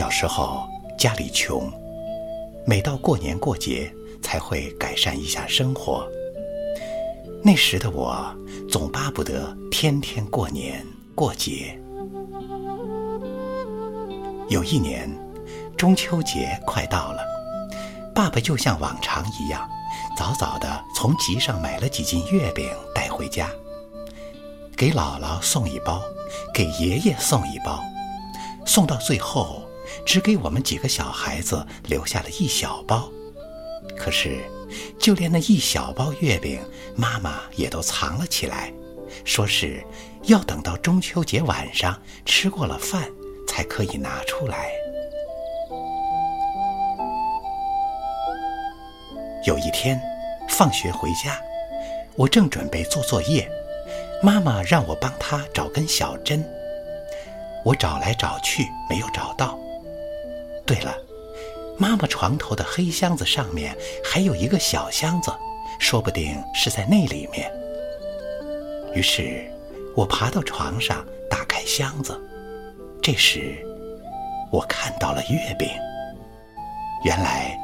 小时候家里穷，每到过年过节才会改善一下生活。那时的我总巴不得天天过年过节。有一年，中秋节快到了，爸爸就像往常一样，早早的从集上买了几斤月饼带回家，给姥姥送一包，给爷爷送一包，送到最后。只给我们几个小孩子留下了一小包，可是，就连那一小包月饼，妈妈也都藏了起来，说是要等到中秋节晚上吃过了饭才可以拿出来。有一天，放学回家，我正准备做作业，妈妈让我帮她找根小针，我找来找去没有找到。对了，妈妈床头的黑箱子上面还有一个小箱子，说不定是在那里面。于是，我爬到床上，打开箱子。这时，我看到了月饼。原来，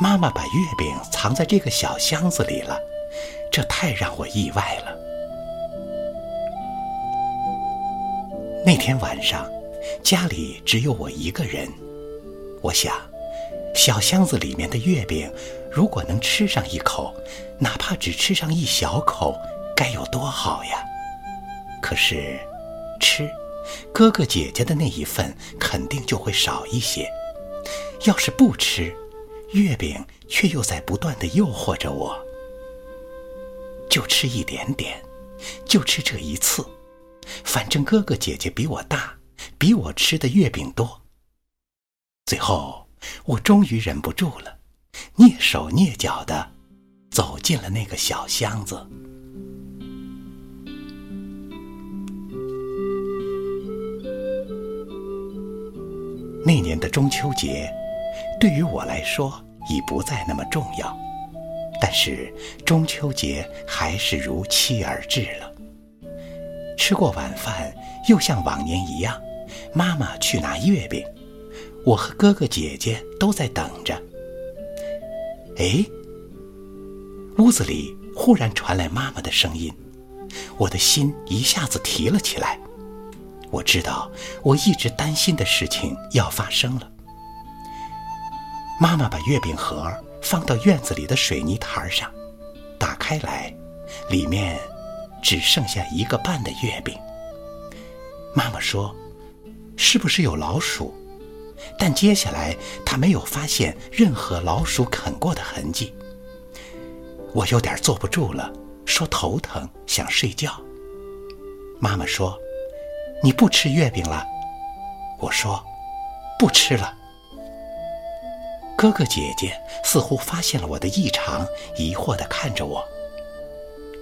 妈妈把月饼藏在这个小箱子里了，这太让我意外了。那天晚上，家里只有我一个人。我想，小箱子里面的月饼，如果能吃上一口，哪怕只吃上一小口，该有多好呀！可是，吃，哥哥姐姐的那一份肯定就会少一些。要是不吃，月饼却又在不断的诱惑着我。就吃一点点，就吃这一次，反正哥哥姐姐比我大，比我吃的月饼多。最后，我终于忍不住了，蹑手蹑脚的走进了那个小箱子。那年的中秋节，对于我来说已不再那么重要，但是中秋节还是如期而至了。吃过晚饭，又像往年一样，妈妈去拿月饼。我和哥哥姐姐都在等着。哎，屋子里忽然传来妈妈的声音，我的心一下子提了起来。我知道我一直担心的事情要发生了。妈妈把月饼盒放到院子里的水泥台上，打开来，里面只剩下一个半的月饼。妈妈说：“是不是有老鼠？”但接下来，他没有发现任何老鼠啃过的痕迹。我有点坐不住了，说头疼，想睡觉。妈妈说：“你不吃月饼了？”我说：“不吃了。”哥哥姐姐似乎发现了我的异常，疑惑地看着我。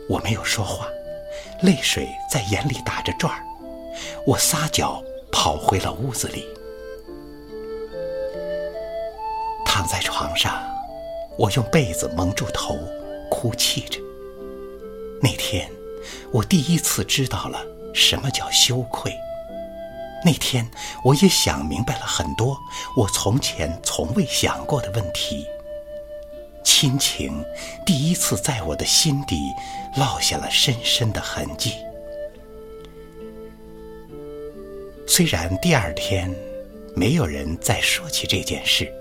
我没有说话，泪水在眼里打着转儿。我撒脚跑回了屋子里。躺在床上，我用被子蒙住头，哭泣着。那天，我第一次知道了什么叫羞愧。那天，我也想明白了很多我从前从未想过的问题。亲情第一次在我的心底落下了深深的痕迹。虽然第二天，没有人再说起这件事。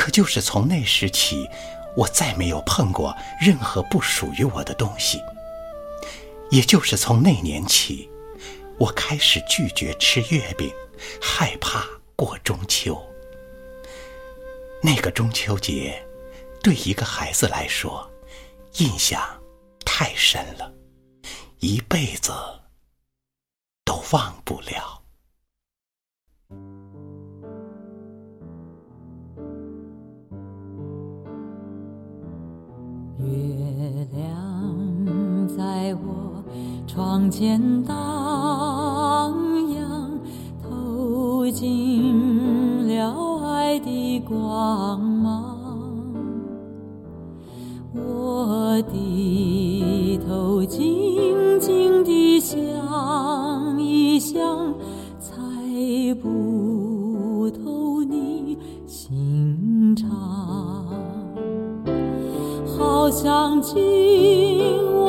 可就是从那时起，我再没有碰过任何不属于我的东西。也就是从那年起，我开始拒绝吃月饼，害怕过中秋。那个中秋节，对一个孩子来说，印象太深了，一辈子都忘不了。在我窗前荡漾投进了爱的光芒我低头静静地想一想猜不透你心肠好像今晚